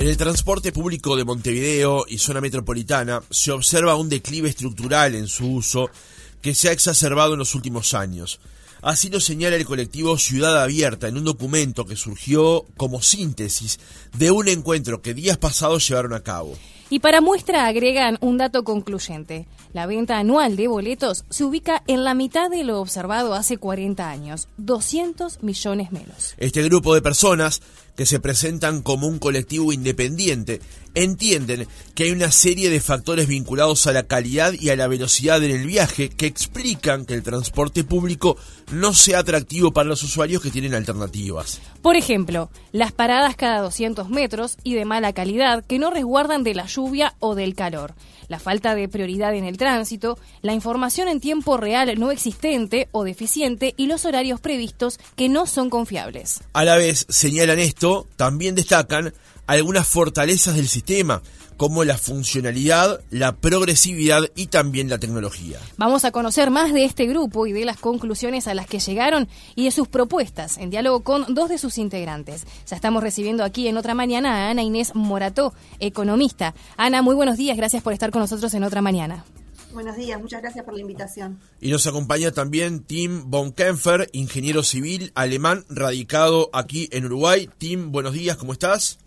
En el transporte público de Montevideo y zona metropolitana se observa un declive estructural en su uso que se ha exacerbado en los últimos años. Así lo señala el colectivo Ciudad Abierta en un documento que surgió como síntesis de un encuentro que días pasados llevaron a cabo. Y para muestra agregan un dato concluyente. La venta anual de boletos se ubica en la mitad de lo observado hace 40 años, 200 millones menos. Este grupo de personas que se presentan como un colectivo independiente entienden que hay una serie de factores vinculados a la calidad y a la velocidad en el viaje que explican que el transporte público no sea atractivo para los usuarios que tienen alternativas. Por ejemplo, las paradas cada 200 metros y de mala calidad que no resguardan de la lluvia o del calor, la falta de prioridad en el tránsito, la información en tiempo real no existente o deficiente y los horarios previstos que no son confiables. A la vez, señalan esto, también destacan algunas fortalezas del sistema, como la funcionalidad, la progresividad y también la tecnología. Vamos a conocer más de este grupo y de las conclusiones a las que llegaron y de sus propuestas en diálogo con dos de sus integrantes. Ya estamos recibiendo aquí en otra mañana a Ana Inés Morató, economista. Ana, muy buenos días, gracias por estar con nosotros en otra mañana. Buenos días, muchas gracias por la invitación. Y nos acompaña también Tim Bonkenfer, ingeniero civil alemán radicado aquí en Uruguay. Tim, buenos días, ¿cómo estás?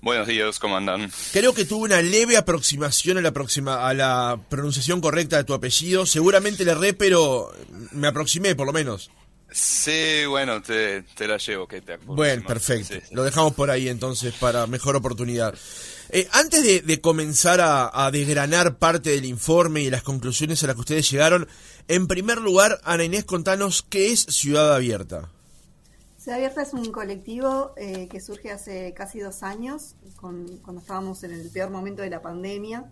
Buenos días, ¿cómo andan? Creo que tuve una leve aproximación a la, a la pronunciación correcta de tu apellido. Seguramente le erré, pero me aproximé por lo menos. Sí, bueno, te, la llevo. Que te bueno, perfecto. Lo dejamos por ahí entonces para mejor oportunidad. Eh, antes de, comenzar a, a, desgranar parte del informe y las conclusiones a las que ustedes llegaron, en primer lugar, Ana Inés, contanos qué es Ciudad Abierta. Ciudad Abierta es un colectivo eh, que surge hace casi dos años, cuando estábamos en el peor momento de la pandemia.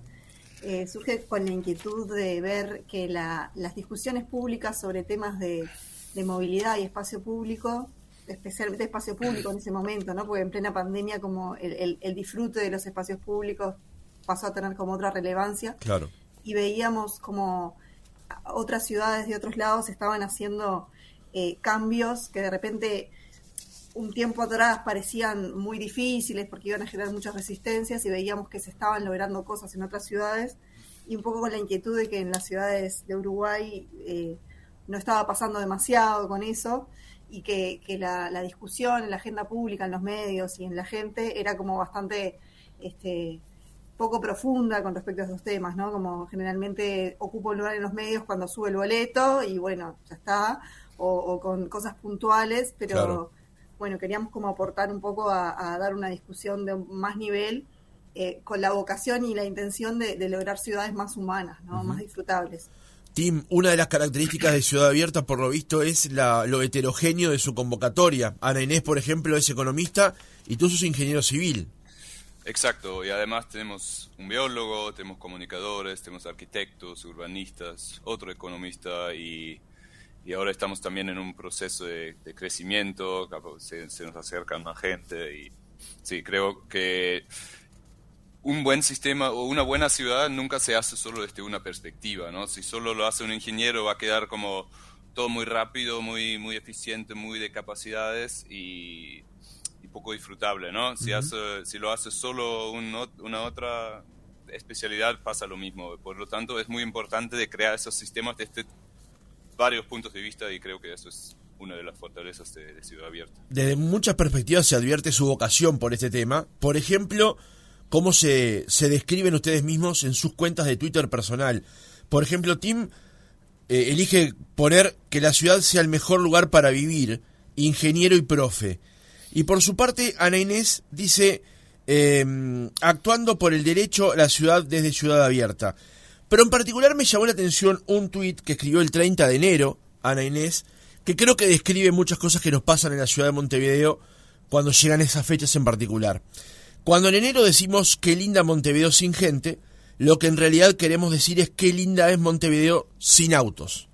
Eh, surge con la inquietud de ver que las discusiones públicas sobre temas de, movilidad y espacio público, especialmente espacio público en ese momento, ¿no? porque en plena pandemia como el, disfrute de los espacios públicos pasó a tener como otra relevancia. Claro. Y veíamos como otras ciudades de otros lados estaban haciendo eh, cambios que de repente un tiempo atrás parecían muy difíciles porque iban a generar muchas resistencias y veíamos que se estaban logrando cosas en otras ciudades y un poco con la inquietud de que en las ciudades de Uruguay eh, no estaba pasando demasiado con eso y que, la, discusión en la agenda pública, en los medios y en la gente era como bastante este, poco profunda con respecto a esos temas, ¿no? Como generalmente ocupo un lugar en los medios cuando sube el boleto y bueno, ya está, o, con cosas puntuales, pero bueno, queríamos como aportar un poco a, dar una discusión de más nivel eh, con la vocación y la intención de, lograr ciudades más humanas, ¿no? más disfrutables. Tim, una de las características de Ciudad Abierta, por lo visto, es la, lo heterogéneo de su convocatoria. Ana Inés, por ejemplo, es economista y tú sos ingeniero civil. Exacto, y además tenemos un biólogo, tenemos comunicadores, tenemos arquitectos, urbanistas, otro economista y y ahora estamos también en un proceso de, crecimiento, se, nos acerca más gente y sí, creo que un buen sistema o una buena ciudad nunca se hace solo desde una perspectiva, ¿no? Si solo lo hace un ingeniero va a quedar como todo muy rápido, muy, muy eficiente, muy de capacidades y, poco disfrutable, ¿no? Si, hace, si lo hace solo una otra especialidad pasa lo mismo. Por lo tanto, es muy importante de crear esos sistemas desde varios puntos de vista y creo que eso es una de las fortalezas de, Ciudad Abierta. Desde muchas perspectivas se advierte su vocación por este tema. Por ejemplo, cómo se, se describen ustedes mismos en sus cuentas de Twitter personal. Por ejemplo, Tim eh, elige poner que la ciudad sea el mejor lugar para vivir, ingeniero y profe. Y por su parte, Ana Inés dice, em, actuando por el derecho, la ciudad desde Ciudad Abierta. Pero en particular me llamó la atención un tuit que escribió el 30 de enero, Ana Inés, que creo que describe muchas cosas que nos pasan en la ciudad de Montevideo cuando llegan esas fechas en particular. Cuando en enero decimos qué linda Montevideo sin gente, lo que en realidad queremos decir es qué linda es Montevideo sin autos.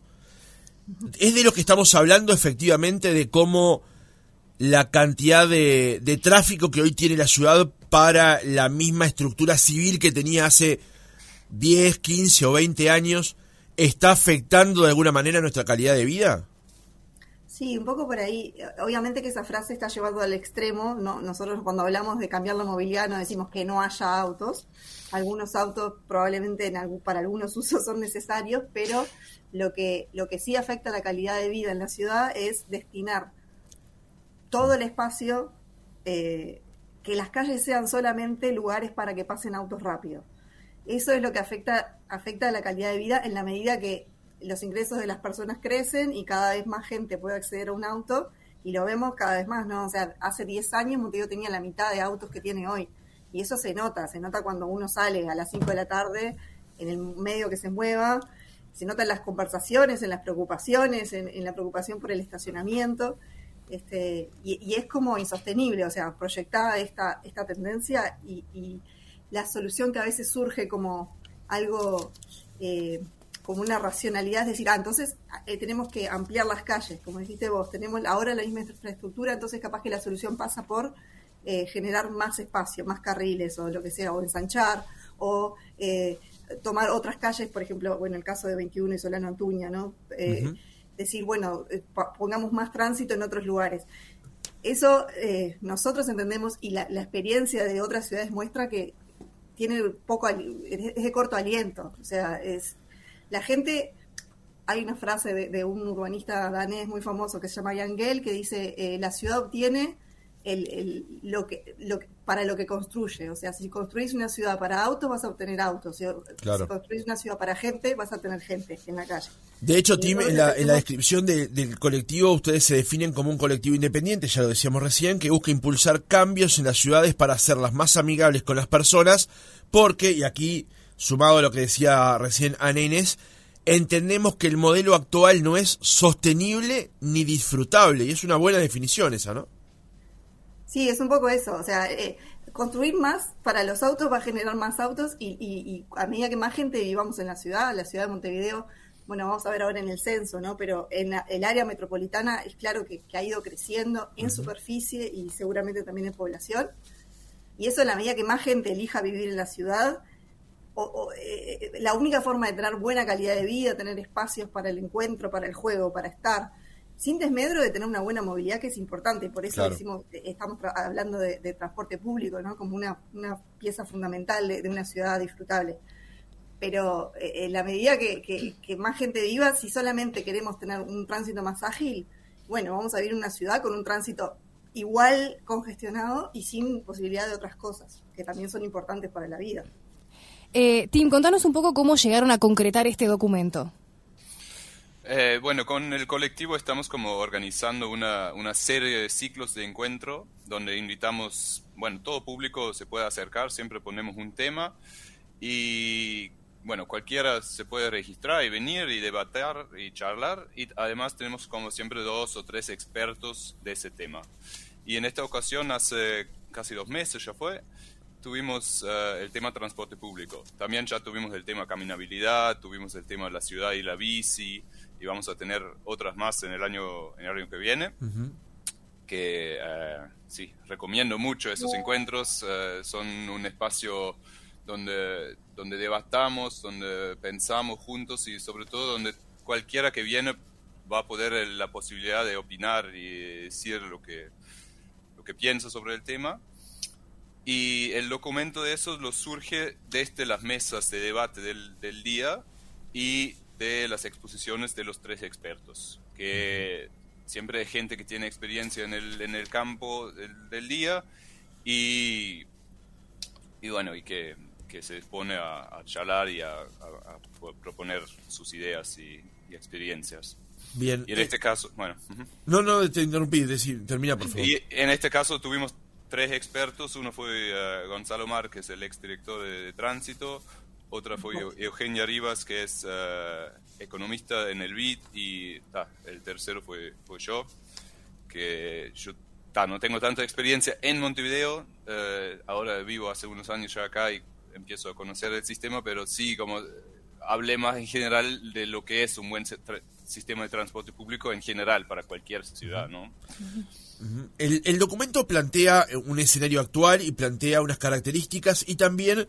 Es de lo que estamos hablando efectivamente de cómo la cantidad de, de tráfico que hoy tiene la ciudad para la misma estructura civil que tenía hace 10, 15 o 20 años está afectando de alguna manera nuestra calidad de vida? Sí, un poco por ahí. Obviamente que esa frase está llevando al extremo. ¿no? Nosotros cuando hablamos de cambiar la movilidad no decimos que no haya autos. Algunos autos probablemente en para algunos usos son necesarios, pero lo que, lo que sí afecta la calidad de vida en la ciudad es destinar todo el espacio, eh, que las calles sean solamente lugares para que pasen autos rápido. Eso es lo que afecta, afecta a la calidad de vida en la medida que los ingresos de las personas crecen y cada vez más gente puede acceder a un auto y lo vemos cada vez más, ¿no? O sea, hace 10 años Montevideo tenía la mitad de autos que tiene hoy y eso se nota, se nota cuando uno sale a las 5 de la tarde en el medio que se mueva, se nota en las conversaciones, en las preocupaciones, en, la preocupación por el estacionamiento. Este, y, es como insostenible, o sea, proyectada esta, esta tendencia y, y la solución que a veces surge como algo eh, como una racionalidad, es decir, ah, entonces eh, tenemos que ampliar las calles, como dijiste vos, tenemos ahora la misma infraestructura, entonces capaz que la solución pasa por eh, generar más espacio, más carriles o lo que sea, o ensanchar, o eh, tomar otras calles, por ejemplo, bueno, el caso de 21 y Solano Antuña, ¿no? Decir, bueno, pongamos más tránsito en otros lugares. Eso nosotros entendemos y la, la experiencia de otras ciudades muestra que tiene poco, es de corto aliento, o sea, es la gente, hay una frase de, un urbanista danés muy famoso que se llama Jan Gell que dice, eh, la ciudad obtiene el, lo que, lo para lo que construye. O sea, si construís una ciudad para autos, vas a obtener autos. Si, construís una ciudad para gente, vas a tener gente en la calle. De hecho, Tim, en la, descripción del colectivo, ustedes se definen como un colectivo independiente, ya lo decíamos recién, que busca impulsar cambios en las ciudades para hacerlas más amigables con las personas, porque, y aquí sumado a lo que decía recién Ana Inés, entendemos que el modelo actual no es sostenible ni disfrutable, y es una buena definición esa, ¿no? Sí, es un poco eso, o sea, eh, construir más para los autos va a generar más autos y, a medida que más gente vivamos en la ciudad, la ciudad de Montevideo, bueno, vamos a ver ahora en el censo, ¿no? Pero en el área metropolitana es claro que, ha ido creciendo en superficie y seguramente también en población. Y eso en la medida que más gente elija vivir en la ciudad, o, eh, la única forma de tener buena calidad de vida, tener espacios para el encuentro, para el juego, para estar, sin desmedro de tener una buena movilidad que es importante, por eso decimos, eh, estamos hablando de, transporte público, ¿no? como una, pieza fundamental de, una ciudad disfrutable. Pero eh, en la medida que, más gente viva, si solamente queremos tener un tránsito más ágil, bueno, vamos a vivir en una ciudad con un tránsito igual congestionado y sin posibilidad de otras cosas, que también son importantes para la vida. Eh, Tim, contanos un poco cómo llegaron a concretar este documento. Eh, bueno, con el colectivo estamos como organizando una, una, serie de ciclos de encuentro donde invitamos, bueno, todo público se puede acercar, siempre ponemos un tema y, bueno, cualquiera se puede registrar y venir y debatir y charlar y además tenemos como siempre dos o tres expertos de ese tema. Y en esta ocasión, hace casi dos meses ya fue, tuvimos eh, el tema transporte público. También ya tuvimos el tema caminabilidad, tuvimos el tema de la ciudad y la bici, y vamos a tener otras más en el año, en el año que viene. Que eh, sí, recomiendo mucho esos encuentros. Eh, son un espacio donde, donde debatamos, donde pensamos juntos y sobre todo donde cualquiera que viene va a poder la posibilidad de opinar y decir lo que, lo que piensa sobre el tema y el documento de eso lo surge desde las mesas de debate del, del día y de las exposiciones de los tres expertos, que siempre hay gente que tiene experiencia en el, en el campo del, día y, y bueno, y que, que se dispone a, charlar y a, proponer sus ideas y, experiencias. Bien. Y en este caso, bueno. No, no, te interrumpí, decir, termina por favor. Y en este caso tuvimos tres expertos. Uno fue uh, Gonzalo Márquez, el exdirector de, de Tránsito. Otra fue Eugenia Rivas, que es uh, economista en el BID. Y el tercero fue, fue yo, que yo no tengo tanta experiencia en Montevideo. Uh, ahora vivo hace unos años ya acá y empiezo a conocer el sistema, pero sí, como hablé más en general de lo que es un buen sistema de transporte público en general para cualquier ciudad, ¿no? El, documento plantea un escenario actual y plantea unas características y también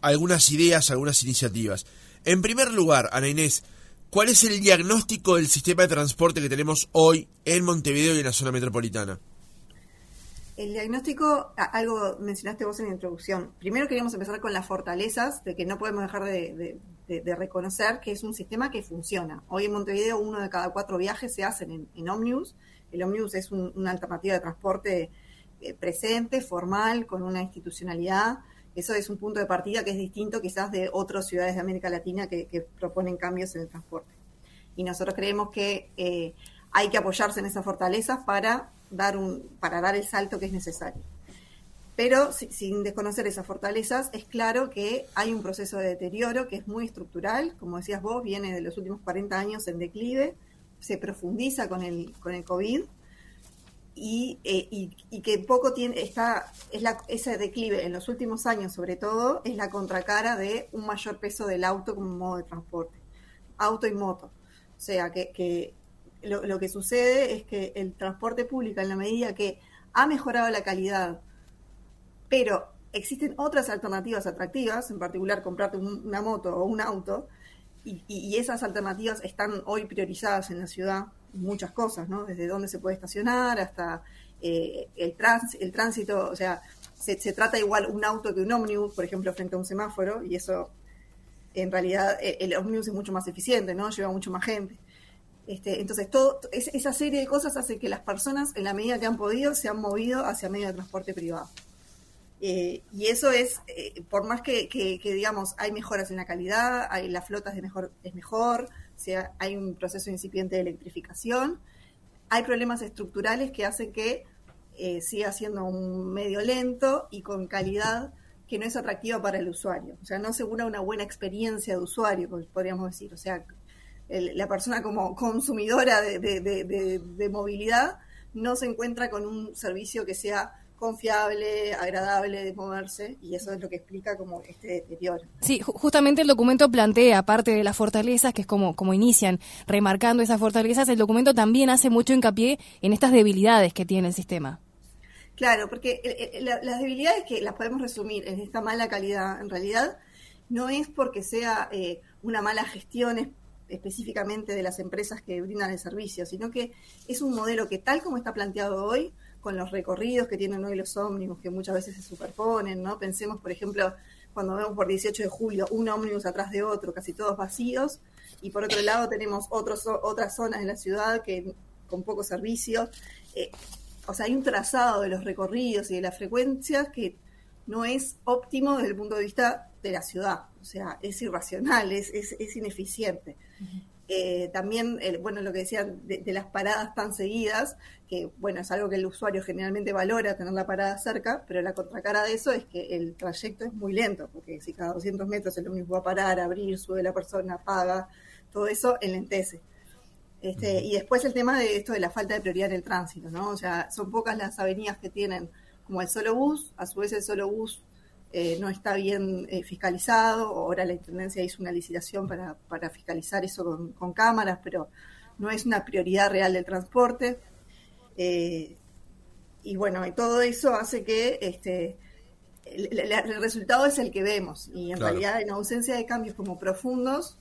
algunas ideas, algunas iniciativas. En primer lugar, Ana Inés, ¿Cuál es el diagnóstico del sistema de transporte que tenemos hoy en Montevideo y en la zona metropolitana? El diagnóstico, algo mencionaste vos en la introducción. Primero queríamos empezar con las fortalezas de que no podemos dejar de, reconocer que es un sistema que funciona. Hoy en Montevideo uno de cada cuatro viajes se hacen en, en Omnibus. El Omnibus es una alternativa de transporte eh, presente, formal, con una institucionalidad. Eso es un punto de partida que es distinto quizás de otras ciudades de América Latina que, proponen cambios en el transporte. Y nosotros creemos que eh, hay que apoyarse en esas fortalezas para dar, un, para dar el salto que es necesario. Pero sin desconocer esas fortalezas, es claro que hay un proceso de deterioro que es muy estructural, como decías vos, viene de los últimos 40 años en declive, se profundiza con el, con el COVID eh, y, que poco tiene, está, es la, ese declive en los últimos años sobre todo, es la contracara de un mayor peso del auto como modo de transporte, auto y moto. O sea, que, lo, que sucede es que el transporte público, en la medida que ha mejorado la calidad, pero existen otras alternativas atractivas, en particular comprarte una moto o un auto, y, esas alternativas están hoy priorizadas en la ciudad, muchas cosas, ¿no? Desde dónde se puede estacionar hasta eh, el, tránsito, o sea, se, trata igual un auto que un ómnibus, por ejemplo, frente a un semáforo, y eso, en realidad, e, el, ómnibus es mucho más eficiente, ¿no? Lleva mucho más gente. Este, entonces, todo, esa serie de cosas hace que las personas, en la medida que han podido, se han movido hacia medio de transporte privado. Eh, y eso es, eh, por más que, digamos, hay mejoras en la calidad, hay, la flota es mejor, es mejor sea, hay un proceso incipiente de electrificación, hay problemas estructurales que hacen que eh, siga siendo un medio lento y con calidad que no es atractiva para el usuario. O sea, no asegura una buena experiencia de usuario, podríamos decir. O sea, la persona como consumidora de movilidad no se encuentra con un servicio que sea confiable, agradable de moverse, y eso es lo que explica como este deterioro. Sí, justamente el documento plantea, aparte de las fortalezas, que es como, como inician remarcando esas fortalezas, el documento también hace mucho hincapié en estas debilidades que tiene el sistema. Claro, porque eh, eh, las debilidades que las podemos resumir en esta mala calidad, en realidad, no es porque sea eh, una mala gestión específicamente de las empresas que brindan el servicio, sino que es un modelo que tal como está planteado hoy, con los recorridos que tienen hoy los ómnibus, que muchas veces se superponen, ¿no? Pensemos, por ejemplo, cuando vemos por 18 de julio un ómnibus atrás de otro, casi todos vacíos, y por otro lado tenemos otros, otras zonas de la ciudad que con poco servicio. Eh, o sea, hay un trazado de los recorridos y de las frecuencias que no es óptimo desde el punto de vista de la ciudad. O sea, es irracional, es, es, ineficiente. Eh, también, bueno, lo que decían de, las paradas tan seguidas, que bueno, es algo que el usuario generalmente valora, tener la parada cerca, pero la contracara de eso es que el trayecto es muy lento, porque si cada 200 metros el único va a parar, abrir, sube la persona, paga, todo eso enlentece. Este, y después el tema de esto de la falta de prioridad en el tránsito, ¿no? O sea, son pocas las avenidas que tienen como el solo bus, a su vez el solo bus eh, no está bien eh, fiscalizado. Ahora la Intendencia hizo una licitación para, para fiscalizar eso con, cámaras, pero no es una prioridad real del transporte. Eh, y bueno, y todo eso hace que este, el, resultado es el que vemos. Y en realidad, en ausencia de cambios como profundos,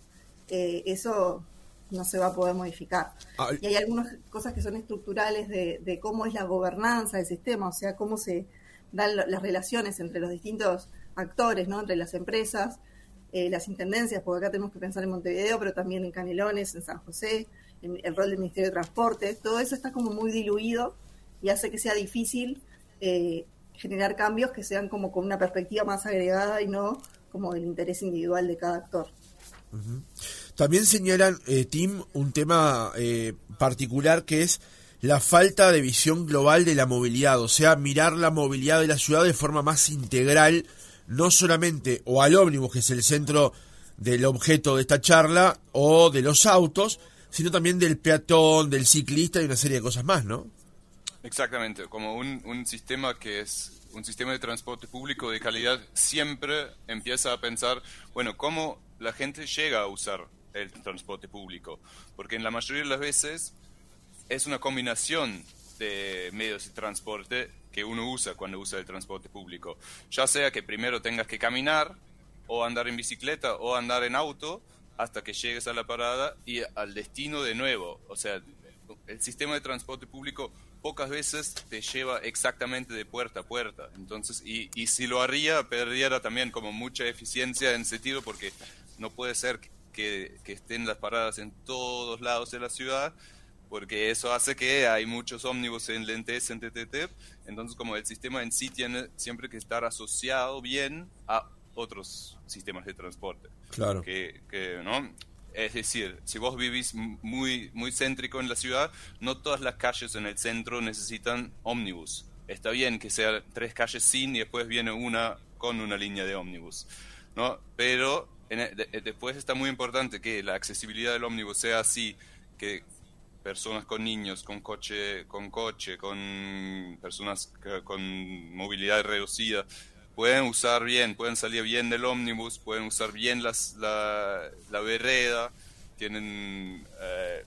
eso no se va a poder modificar. Y hay algunas cosas que son estructurales de, de cómo es la gobernanza del sistema, o sea, cómo se dan las relaciones entre los distintos actores, ¿no? entre las empresas, eh, las intendencias, porque acá tenemos que pensar en Montevideo, pero también en Canelones, en San José, en el rol del Ministerio de Transporte, todo eso está como muy diluido y hace que sea difícil eh, generar cambios que sean como con una perspectiva más agregada y no como del interés individual de cada actor. También señalan, eh, Tim, un tema particular que es la falta de visión global de la movilidad, o sea, mirar la movilidad de la ciudad de forma más integral, no solamente o al ómnibus, que es el centro del objeto de esta charla, o de los autos, sino también del peatón, del ciclista y una serie de cosas más, ¿no? Exactamente, como un, un sistema que es un sistema de transporte público de calidad siempre empieza a pensar, bueno, ¿cómo la gente llega a usar el transporte público? Porque en la mayoría de las veces es una combinación de medios de transporte que uno usa cuando usa el transporte público. Ya sea que primero tengas que caminar o andar en bicicleta o andar en auto hasta que llegues a la parada y al destino de nuevo. O sea, el sistema de transporte público pocas veces te lleva exactamente de puerta a puerta. Entonces, y, si lo haría, perdiera también como mucha eficiencia en sentido porque no puede ser que, que estén las paradas en todos lados de la ciudad porque eso hace que hay muchos ómnibus en lentes en TTT, entonces como el sistema en sí tiene siempre que estar asociado bien a otros sistemas de transporte. Claro. Que, que, ¿no? Es decir, si vos vivís muy, muy céntrico en la ciudad, no todas las calles en el centro necesitan ómnibus. Está bien que sean tres calles sin y después viene una con una línea de ómnibus, ¿no? Pero en de, después está muy importante que la accesibilidad del ómnibus sea así, que personas con niños, con coche, con coche, con personas con movilidad reducida, pueden usar bien, pueden salir bien del ómnibus, pueden usar bien las, la, la vereda, tienen eh,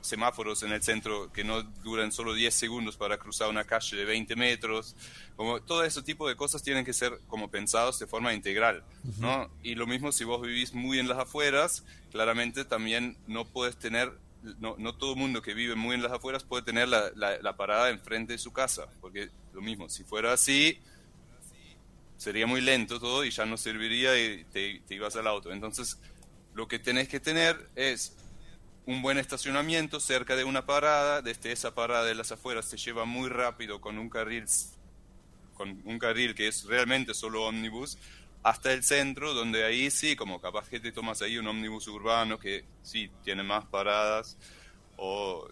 semáforos en el centro que no duran solo 10 segundos para cruzar una calle de 20 metros, como todo ese tipo de cosas tienen que ser como pensados de forma integral, ¿no? Y lo mismo si vos vivís muy en las afueras, claramente también no puedes tener no, todo el mundo que vive muy en las afueras puede tener la, parada enfrente de su casa, porque lo mismo, si fuera así, sería muy lento todo y ya no serviría y te, ibas al auto. Entonces, lo que tenés que tener es un buen estacionamiento cerca de una parada, desde esa parada de las afueras te lleva muy rápido con un carril con un carril que es realmente solo ómnibus hasta el centro, donde ahí sí, como capaz que te tomas ahí un ómnibus urbano que sí tiene más paradas o,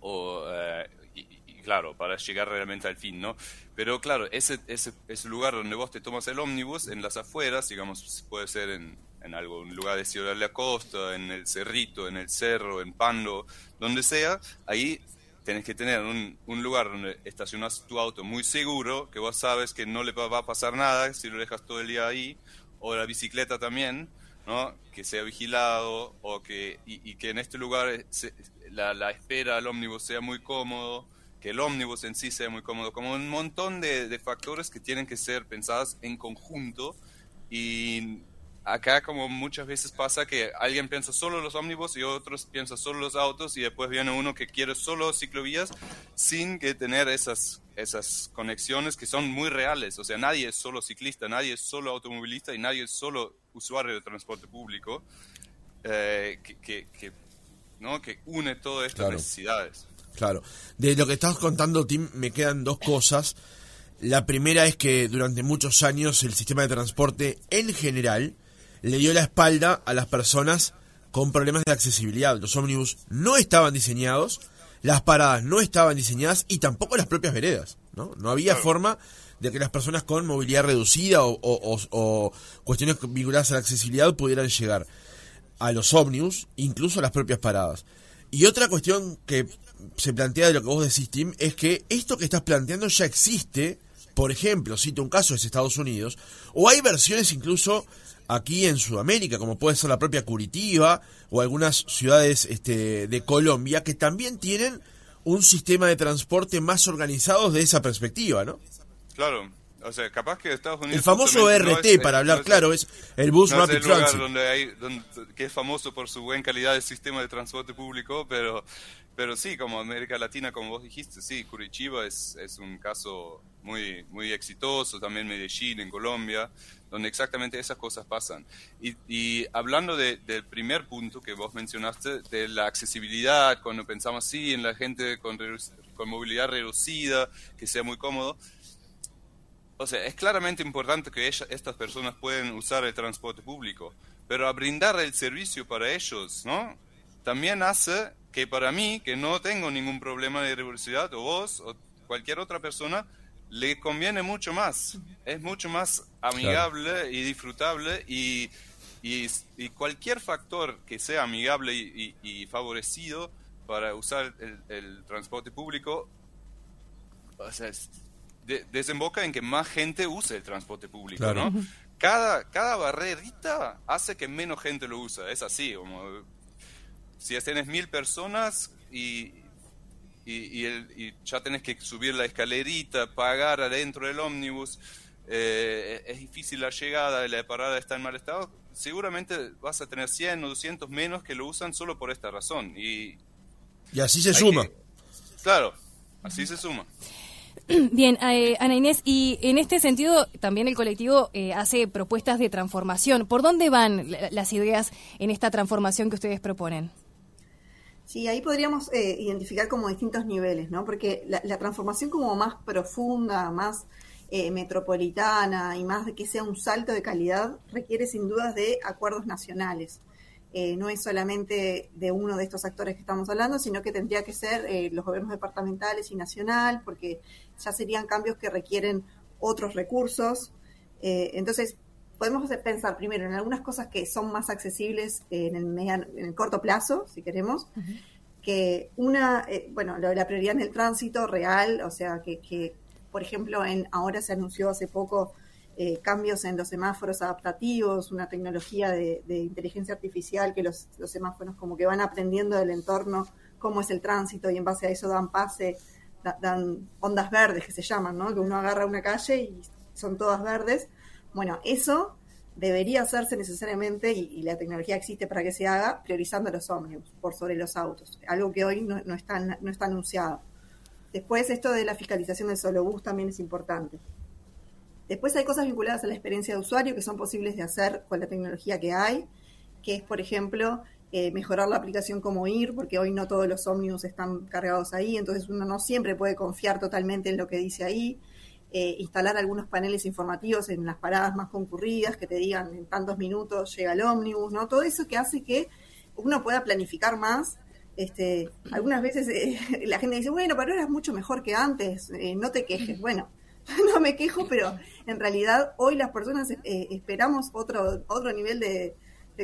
o eh, y, y, claro, para llegar realmente al fin, ¿no? Pero claro, ese, ese, ese lugar donde vos te tomas el ómnibus, en las afueras, digamos, puede ser en, en algún lugar de Ciudad de la Costa, en el Cerrito, en el Cerro, en Pando, donde sea, ahí tenés que tener un, un, lugar donde estacionas tu auto muy seguro, que vos sabes que no le va a pasar nada si lo dejas todo el día ahí, o la bicicleta también, ¿no? que sea vigilado, o que, y, y que en este lugar se, la, la, espera al ómnibus sea muy cómodo, que el ómnibus en sí sea muy cómodo, como un montón de, de factores que tienen que ser pensados en conjunto y acá como muchas veces pasa que alguien piensa solo los ómnibus y otros piensan solo los autos y después viene uno que quiere solo ciclovías sin que tener esas, esas conexiones que son muy reales. O sea, nadie es solo ciclista, nadie es solo automovilista y nadie es solo usuario de transporte público eh, que, que, que, ¿no? que une todas estas claro. necesidades. Claro. De lo que estás contando, Tim, me quedan dos cosas. La primera es que durante muchos años el sistema de transporte en general le dio la espalda a las personas con problemas de accesibilidad. Los ómnibus no estaban diseñados, las paradas no estaban diseñadas y tampoco las propias veredas. No, no había forma de que las personas con movilidad reducida o, o, o, o, cuestiones vinculadas a la accesibilidad pudieran llegar a los ómnibus, incluso a las propias paradas. Y otra cuestión que se plantea de lo que vos decís, Tim, es que esto que estás planteando ya existe, por ejemplo, cito un caso es Estados Unidos, o hay versiones incluso aquí en Sudamérica, como puede ser la propia Curitiba o algunas ciudades este, de Colombia, que también tienen un sistema de transporte más organizado de esa perspectiva, ¿no? Claro, o sea, capaz que Estados Unidos... El famoso RT, no es, para hablar no es, claro, es el Bus no Rapid el lugar Transit. Donde hay, donde, que es famoso por su buena calidad de sistema de transporte público, pero, pero sí, como América Latina, como vos dijiste, sí, Curitiba es, es un caso muy, muy exitoso, también Medellín en Colombia, donde exactamente esas cosas pasan. Y, y hablando de, del primer punto que vos mencionaste, de la accesibilidad, cuando pensamos sí en la gente con, con movilidad reducida, que sea muy cómodo, o sea, es claramente importante que ella, estas personas puedan usar el transporte público, pero a brindar el servicio para ellos, ¿no? También hace que para mí, que no tengo ningún problema de revolucidad, o vos, o cualquier otra persona, le conviene mucho más. Es mucho más amigable claro. y disfrutable y, y, y, cualquier factor que sea amigable y, y favorecido para usar el, el transporte público, o sea, de, desemboca en que más gente use el transporte público, claro. ¿no? Cada, cada barrerita hace que menos gente lo usa, es así, como si tienes mil personas y, y, y, el, y, ya tenés que subir la escalerita, pagar adentro del ómnibus, eh, es difícil la llegada, la parada está en mal estado, seguramente vas a tener 100 o 200 menos que lo usan solo por esta razón. Y, y así se suma. claro, así se suma. Bien, eh, Ana Inés, y en este sentido también el colectivo eh, hace propuestas de transformación. ¿Por dónde van las ideas en esta transformación que ustedes proponen? Sí, ahí podríamos eh, identificar como distintos niveles, ¿no? Porque la, transformación como más profunda, más metropolitana y más de que sea un salto de calidad requiere sin dudas de acuerdos nacionales. Eh, no es solamente de uno de estos actores que estamos hablando, sino que tendría que ser eh, los gobiernos departamentales y nacional, porque ya serían cambios que requieren otros recursos. Eh, entonces, podemos pensar primero en algunas cosas que son más accesibles en el, en el corto plazo, si queremos, que una, bueno, la prioridad en el tránsito real, o sea, que, que por ejemplo, en, ahora se anunció hace poco eh, cambios en los semáforos adaptativos, una tecnología de, inteligencia artificial que los, semáforos como que van aprendiendo del entorno, cómo es el tránsito y en base a eso dan pase, dan ondas verdes que se llaman, ¿no? Que uno agarra una calle y son todas verdes. Bueno, eso debería hacerse necesariamente, y, la tecnología existe para que se haga, priorizando los ómnibus por sobre los autos, algo que hoy no, está, anunciado. Después, esto de la fiscalización del solo bus también es importante. Después hay cosas vinculadas a la experiencia de usuario que son posibles de hacer con la tecnología que hay, que es, por ejemplo, eh, mejorar la aplicación como ir, porque hoy no todos los ómnibus están cargados ahí, entonces uno no siempre puede confiar totalmente en lo que dice ahí. Eh, instalar algunos paneles informativos en las paradas más concurridas que te digan en tantos minutos llega el ómnibus, ¿no? Todo eso que hace que uno pueda planificar más. Este, algunas veces eh, la gente dice, bueno, pero ahora es mucho mejor que antes, no te quejes. Bueno, no me quejo, pero en realidad hoy las personas eh, esperamos otro, otro nivel de,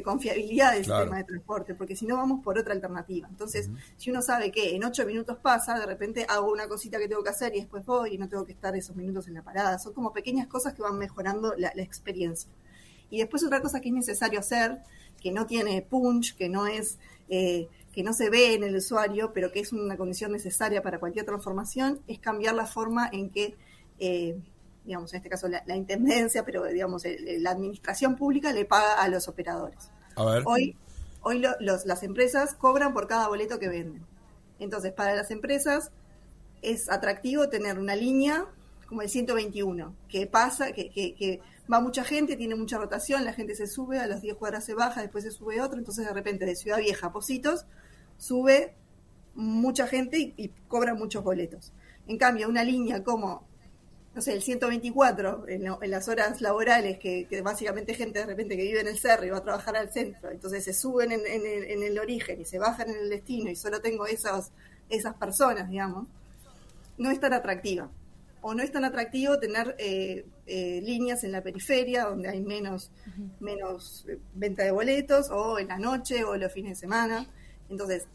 confiabilidad del sistema de transporte, porque si no vamos por otra alternativa. Entonces, si uno sabe que en ocho minutos pasa, de repente hago una cosita que tengo que hacer y después voy y no tengo que estar esos minutos en la parada. Son como pequeñas cosas que van mejorando la, experiencia. Y después otra cosa que es necesario hacer, que no tiene punch, que no es... Eh, que no se ve en el usuario, pero que es una condición necesaria para cualquier transformación, es cambiar la forma en que eh, digamos, en este caso la, intendencia, pero digamos, la administración pública le paga a los operadores. Hoy, hoy las empresas cobran por cada boleto que venden. Entonces, para las empresas es atractivo tener una línea como el 121, que pasa, que, que, va mucha gente, tiene mucha rotación, la gente se sube, a las 10 cuadras se baja, después se sube otro, entonces de repente de Ciudad Vieja a Positos sube mucha gente y, y cobra muchos boletos. En cambio, una línea como no sé, el 124 en, las horas laborales, que, básicamente gente de repente que vive en el cerro y va a trabajar al centro, entonces se suben en, el, origen y se bajan en el destino y solo tengo esas, esas personas, digamos, no es tan atractiva. O no es tan atractivo tener eh, eh, líneas en la periferia donde hay menos, menos eh, venta de boletos, o en la noche o los fines de semana. Entonces,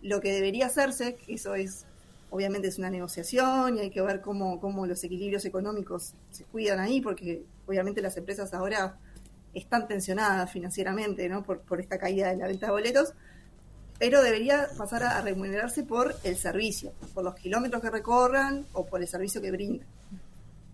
lo que debería hacerse, eso es obviamente es una negociación y hay que ver cómo, cómo los equilibrios económicos se cuidan ahí, porque obviamente las empresas ahora están tensionadas financieramente ¿no? por, por esta caída de la venta de boletos, pero debería pasar a, remunerarse por el servicio, por los kilómetros que recorran o por el servicio que brindan.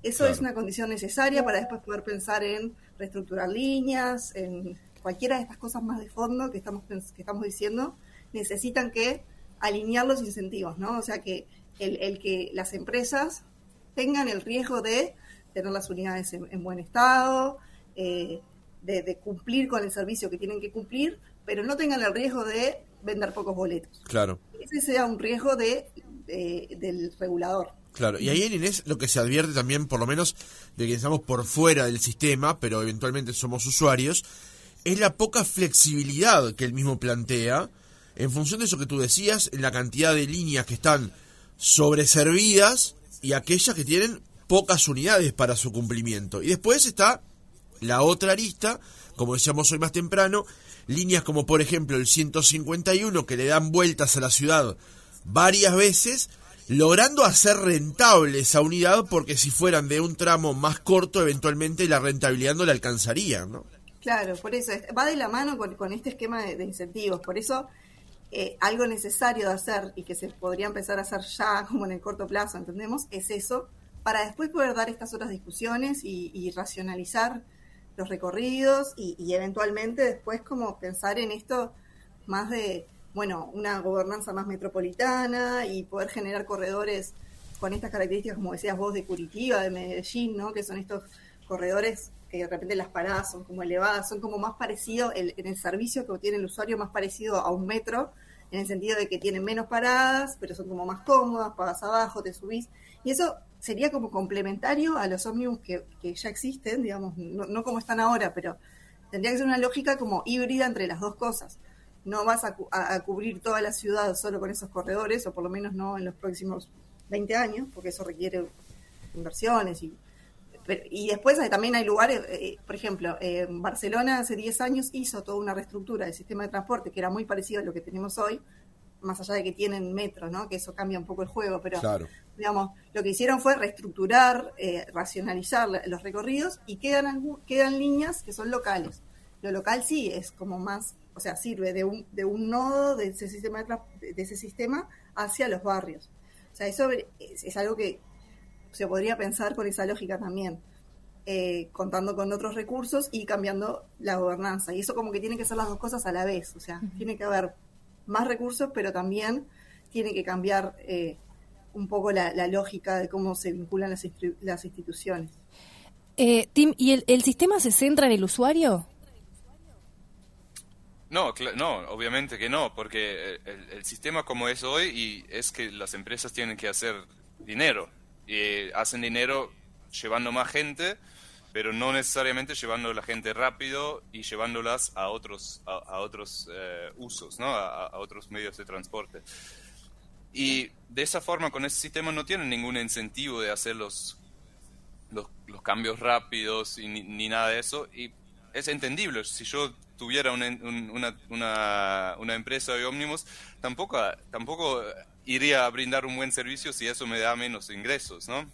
Eso es una condición necesaria para después poder pensar en reestructurar líneas, en cualquiera de estas cosas más de fondo que estamos, que estamos diciendo, necesitan que alinear los incentivos, ¿no? O sea, que el, que las empresas tengan el riesgo de tener las unidades en, buen estado, eh, de, cumplir con el servicio que tienen que cumplir, pero no tengan el riesgo de vender pocos boletos. Claro. Ese sea un riesgo de, del regulador. Claro, y ahí en Inés lo que se advierte también, por lo menos de que estamos por fuera del sistema, pero eventualmente somos usuarios, es la poca flexibilidad que él mismo plantea en función de eso que tú decías, en la cantidad de líneas que están sobreservidas y aquellas que tienen pocas unidades para su cumplimiento. Y después está la otra arista, como decíamos hoy más temprano, líneas como por ejemplo el 151 que le dan vueltas a la ciudad varias veces, logrando hacer rentable esa unidad porque si fueran de un tramo más corto, eventualmente la rentabilidad no le alcanzaría, ¿no? Claro, por eso va de la mano con, este esquema de incentivos. Por eso eh, algo necesario de hacer y que se podría empezar a hacer ya como en el corto plazo, entendemos, es eso, para después poder dar estas otras discusiones y, racionalizar los recorridos y, y, eventualmente después como pensar en esto más de, bueno, una gobernanza más metropolitana y poder generar corredores con estas características, como decías vos, de Curitiba, de Medellín, ¿no? Que son estos corredores que de repente las paradas son como elevadas, son como más parecidos, en el servicio que obtiene el usuario, más parecido a un metro, en el sentido de que tienen menos paradas, pero son como más cómodas, pagas abajo, te subís. Y eso sería como complementario a los ómnibus que, ya existen, digamos, no, como están ahora, pero tendría que ser una lógica como híbrida entre las dos cosas. No vas a, a, cubrir toda la ciudad solo con esos corredores, o por lo menos no en los próximos 20 años, porque eso requiere inversiones y y después también hay lugares, eh, por ejemplo, en Barcelona hace 10 años hizo toda una reestructura del sistema de transporte que era muy parecido a lo que tenemos hoy, más allá de que tienen metro, ¿no? que eso cambia un poco el juego, pero digamos, lo que hicieron fue reestructurar, eh, racionalizar los recorridos y quedan, quedan líneas que son locales. Lo local sí es como más, o sea, sirve de un, de un nodo de ese sistema, de, ese sistema hacia los barrios. O sea, eso es algo que se podría pensar con esa lógica también, eh, contando con otros recursos y cambiando la gobernanza. Y eso como que tiene que ser las dos cosas a la vez, o sea, tiene que haber más recursos, pero también tiene que cambiar eh, un poco la, lógica de cómo se vinculan las, las instituciones. Eh, Tim, ¿y el, sistema se centra en el usuario? No, no, obviamente que no, porque el, el, sistema como es hoy y es que las empresas tienen que hacer dinero y hacen dinero llevando más gente, pero no necesariamente llevando la gente rápido y llevándolas a otros, a, otros eh, usos, ¿no? A, otros medios de transporte. Y de esa forma, con ese sistema no tienen ningún incentivo de hacer los, los, cambios rápidos y ni, nada de eso. Y es entendible. Si yo tuviera una, una, una, empresa de ómnibus, tampoco, tampoco iría a brindar un buen servicio si eso me da menos ingresos, ¿no?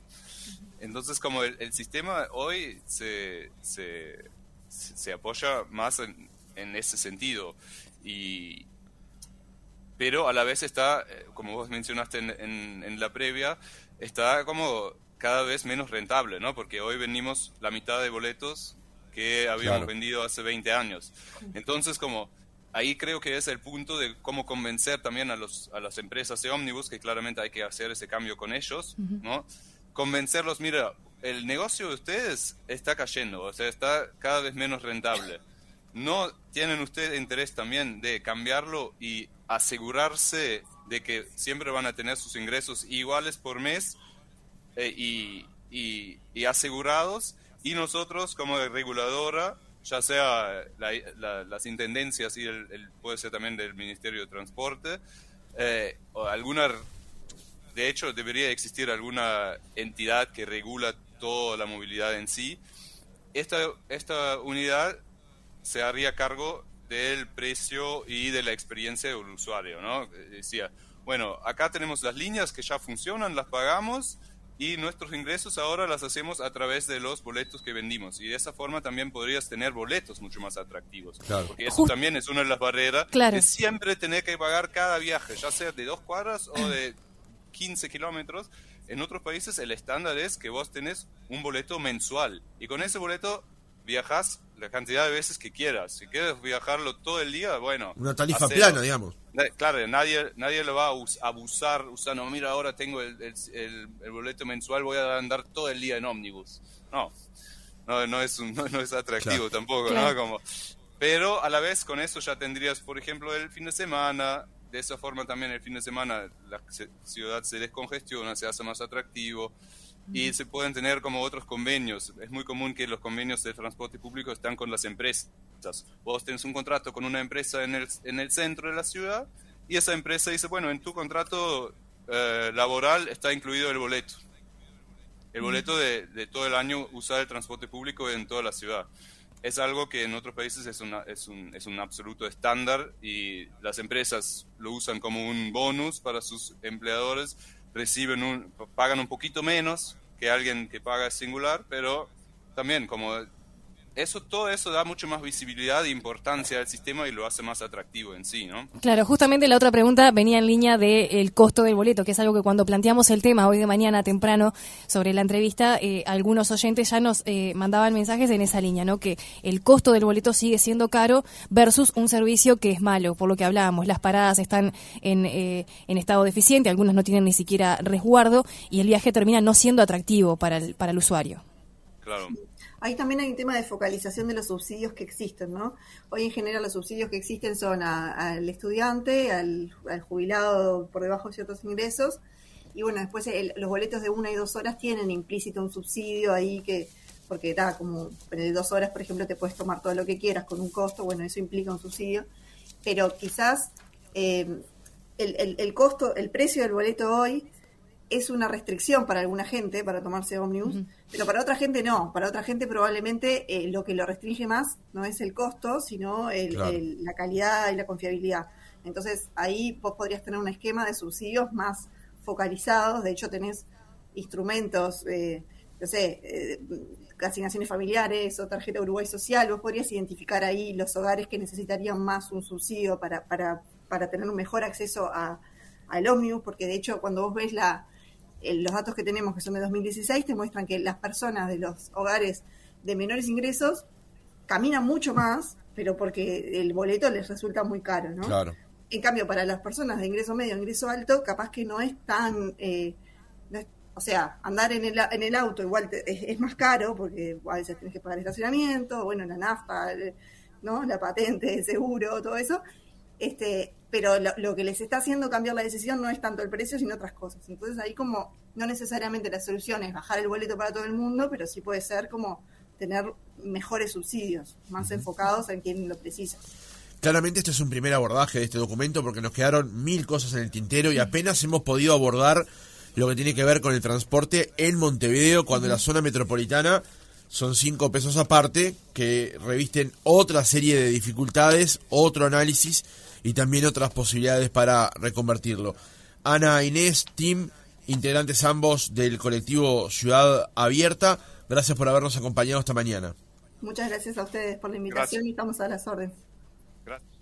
Entonces, como el, sistema hoy se, se, apoya más en, en, ese sentido, y, pero a la vez está, eh, como vos mencionaste en, en, la previa, está como cada vez menos rentable, ¿no? Porque hoy venimos la mitad de boletos que habíamos vendido hace 20 años. Entonces, como ahí creo que es el punto de cómo convencer también a, los, a las empresas de ómnibus, que claramente hay que hacer ese cambio con ellos, ¿no? Convencerlos, mira, el negocio de ustedes está cayendo, o sea, está cada vez menos rentable. ¿No tienen ustedes interés también de cambiarlo y asegurarse de que siempre van a tener sus ingresos iguales por mes eh, y, y asegurados? Y nosotros, como reguladora, ya sea las intendencias y el, puede ser también del Ministerio de Transporte, eh, o alguna, de hecho debería existir alguna entidad que regula toda la movilidad en sí. Esta, esta unidad se haría cargo del precio y de la experiencia del usuario, ¿no? Decía, bueno, acá tenemos las líneas que ya funcionan, las pagamos, y nuestros ingresos ahora las hacemos a través de los boletos que vendimos y de esa forma también podrías tener boletos mucho más atractivos. Claro. Porque eso también es una de las barreras claro. de siempre tener que pagar cada viaje, ya sea de dos cuadras o de 15 kilómetros. En otros países el estándar es que vos tenés un boleto mensual y con ese boleto viajas la cantidad de veces que quieras. Si quieres viajarlo todo el día, bueno. Una tarifa plana, digamos. Claro, nadie, nadie lo va a abusar usando, mira, ahora tengo el, el, boleto mensual, voy a andar todo el día en ómnibus. No, no, no, es, no, es atractivo tampoco, ¿no? Como, pero a la vez con eso ya tendrías, por ejemplo, el fin de semana, de esa forma también el fin de semana la ciudad se descongestiona, se hace más atractivo y se pueden tener como otros convenios. Es muy común que los convenios de transporte público están con las empresas. Vos tenés un contrato con una empresa en el, en el centro de la ciudad y esa empresa dice, bueno, en tu contrato eh, laboral está incluido el boleto. El boleto de, de, todo el año usar el transporte público en toda la ciudad. Es algo que en otros países es, una, es, un, es un absoluto estándar y las empresas lo usan como un bonus para sus empleadores reciben un, pagan un poquito menos que alguien que paga singular, pero también como eso, todo eso da mucho más visibilidad e importancia al sistema y lo hace más atractivo en sí, ¿no? Claro, justamente la otra pregunta venía en línea del costo del boleto, que es algo que cuando planteamos el tema hoy de mañana temprano sobre la entrevista, eh, algunos oyentes ya nos eh, mandaban mensajes en esa línea, ¿no? Que el costo del boleto sigue siendo caro versus un servicio que es malo, por lo que hablábamos, las paradas están en, eh, en estado deficiente, algunas no tienen ni siquiera resguardo y el viaje termina no siendo atractivo para el, para el usuario. Claro. Ahí también hay un tema de focalización de los subsidios que existen, ¿no? Hoy en general los subsidios que existen son al estudiante, al, jubilado por debajo de ciertos ingresos, y bueno, después los boletos de una y dos horas tienen implícito un subsidio ahí que, porque da como de dos horas, por ejemplo, te puedes tomar todo lo que quieras con un costo, bueno, eso implica un subsidio, pero quizás eh, el, el costo, el precio del boleto hoy es una restricción para alguna gente para tomarse ómnibus, pero para otra gente no. Para otra gente probablemente eh, lo que lo restringe más no es el costo, sino la calidad y la confiabilidad. Entonces ahí vos podrías tener un esquema de subsidios más focalizados. De hecho tenés instrumentos, eh, no sé, eh, asignaciones familiares o tarjeta Uruguay Social. Vos podrías identificar ahí los hogares que necesitarían más un subsidio para, para, para tener un mejor acceso a, al ómnibus, porque de hecho cuando vos ves la los datos que tenemos, que son de 2016, te muestran que las personas de los hogares de menores ingresos caminan mucho más, pero porque el boleto les resulta muy caro, ¿no? Claro. En cambio, para las personas de ingreso medio, ingreso alto, capaz que no es tan... Eh, o sea, andar en el, en el auto igual es, más caro porque a veces tienes que pagar estacionamiento, bueno, la nafta, ¿no? La patente, el seguro, todo eso. Este, pero lo, que les está haciendo cambiar la decisión no es tanto el precio, sino otras cosas. Entonces ahí como no necesariamente la solución es bajar el boleto para todo el mundo, pero sí puede ser como tener mejores subsidios, más enfocados en quien lo precisa. Claramente este es un primer abordaje de este documento porque nos quedaron mil cosas en el tintero y apenas hemos podido abordar lo que tiene que ver con el transporte en Montevideo cuando la zona metropolitana son cinco pesos aparte que revisten otra serie de dificultades, otro análisis y también otras posibilidades para reconvertirlo. Ana Inés, Tim, integrantes ambos del colectivo Ciudad Abierta, gracias por habernos acompañado esta mañana. Muchas gracias a ustedes por la invitación y estamos a las órdenes. Gracias.